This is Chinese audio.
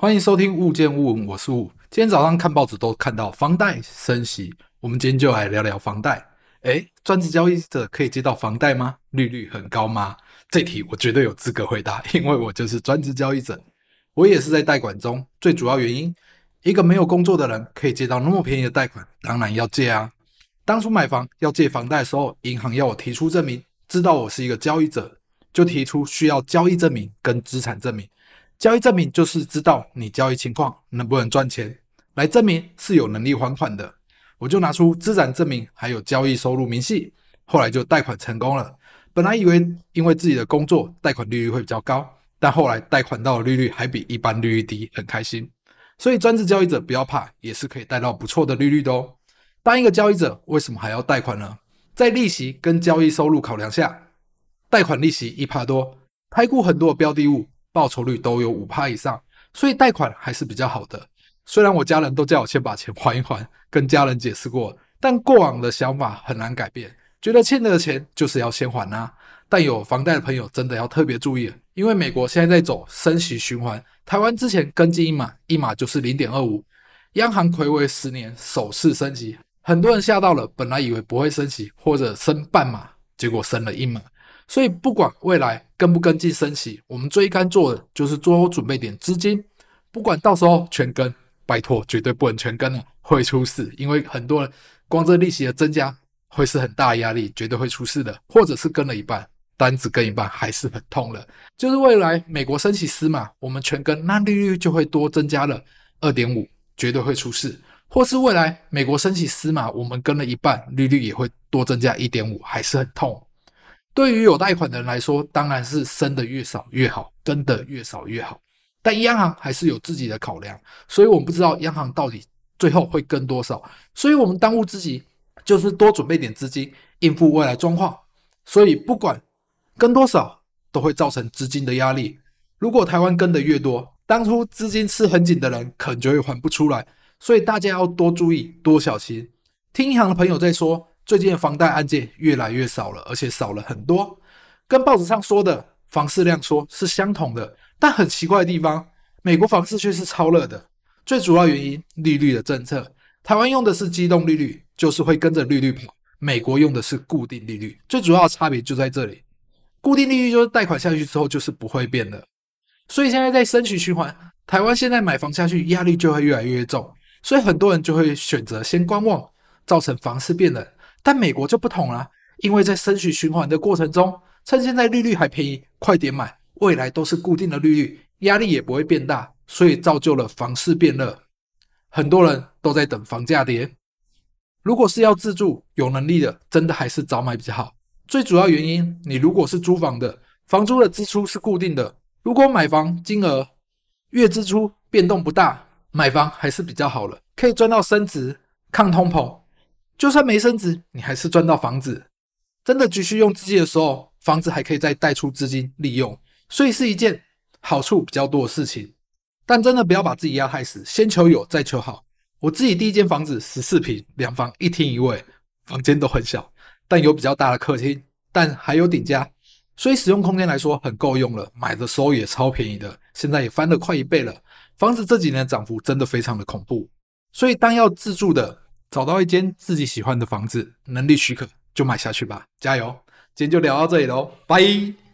欢迎收听物见物闻，我是物。今天早上看报纸都看到房贷升息，我们今天就来聊聊房贷。诶，专职交易者可以接到房贷吗？利率很高吗？这题我绝对有资格回答，因为我就是专职交易者，我也是在贷款中。最主要原因，一个没有工作的人可以借到那么便宜的贷款，当然要借啊。当初买房要借房贷的时候，银行要我提出证明，知道我是一个交易者，就提出需要交易证明跟资产证明。交易证明就是知道你交易情况能不能赚钱，来证明是有能力还款的。我就拿出资产证明，还有交易收入明细，后来就贷款成功了。本来以为因为自己的工作贷款利率会比较高，但后来贷款到的利率还比一般利率低，很开心。所以专职交易者不要怕，也是可以贷到不错的利率的哦。当一个交易者为什么还要贷款呢？在利息跟交易收入考量下，贷款利息一趴多，台股很多的标的物。报酬率都有五趴以上，所以贷款还是比较好的。虽然我家人都叫我先把钱还一还，跟家人解释过，但过往的想法很难改变，觉得欠的钱就是要先还啊。但有房贷的朋友真的要特别注意，因为美国现在在走升息循环，台湾之前跟进一码，一码就是零点二五，央行睽违十年首次升息，很多人吓到了，本来以为不会升息或者升半码，结果升了一码。所以不管未来跟不跟进升息，我们最该做的就是多准备点资金。不管到时候全跟，拜托绝对不能全跟了，会出事。因为很多人光这利息的增加会是很大的压力，绝对会出事的。或者是跟了一半，单子跟一半还是很痛的。就是未来美国升息四码，我们全跟，那利率就会多增加了二点五，绝对会出事。或是未来美国升息四码，我们跟了一半，利率也会多增加一点五，还是很痛。对于有贷款的人来说，当然是生的越少越好，跟的越少越好。但央行还是有自己的考量，所以我们不知道央行到底最后会跟多少。所以我们当务之急就是多准备点资金，应付未来状况。所以不管跟多少，都会造成资金的压力。如果台湾跟的越多，当初资金吃很紧的人可能就会还不出来。所以大家要多注意，多小心。听银行的朋友在说。最近的房贷案件越来越少了，而且少了很多，跟报纸上说的房市量缩是相同的。但很奇怪的地方，美国房市却是超热的。最主要原因，利率的政策。台湾用的是机动利率，就是会跟着利率跑；美国用的是固定利率，最主要的差别就在这里。固定利率就是贷款下去之后就是不会变的。所以现在在升息循环，台湾现在买房下去压力就会越来越重，所以很多人就会选择先观望，造成房市变冷。但美国就不同了，因为在升息循环的过程中，趁现在利率还便宜，快点买，未来都是固定的利率，压力也不会变大，所以造就了房市变热。很多人都在等房价跌。如果是要自住，有能力的，真的还是早买比较好。最主要原因，你如果是租房的，房租的支出是固定的，如果买房金额月支出变动不大，买房还是比较好了，可以赚到升值，抗通膨。就算没升值，你还是赚到房子。真的急需用资金的时候，房子还可以再贷出资金利用，所以是一件好处比较多的事情。但真的不要把自己压太死，先求有，再求好。我自己第一间房子十四平，两房一厅一卫，房间都很小，但有比较大的客厅，但还有顶加，所以使用空间来说很够用了。买的时候也超便宜的，现在也翻了快一倍了。房子这几年涨幅真的非常的恐怖，所以当要自住的。找到一间自己喜欢的房子，能力许可就买下去吧，加油！今天就聊到这里喽，拜。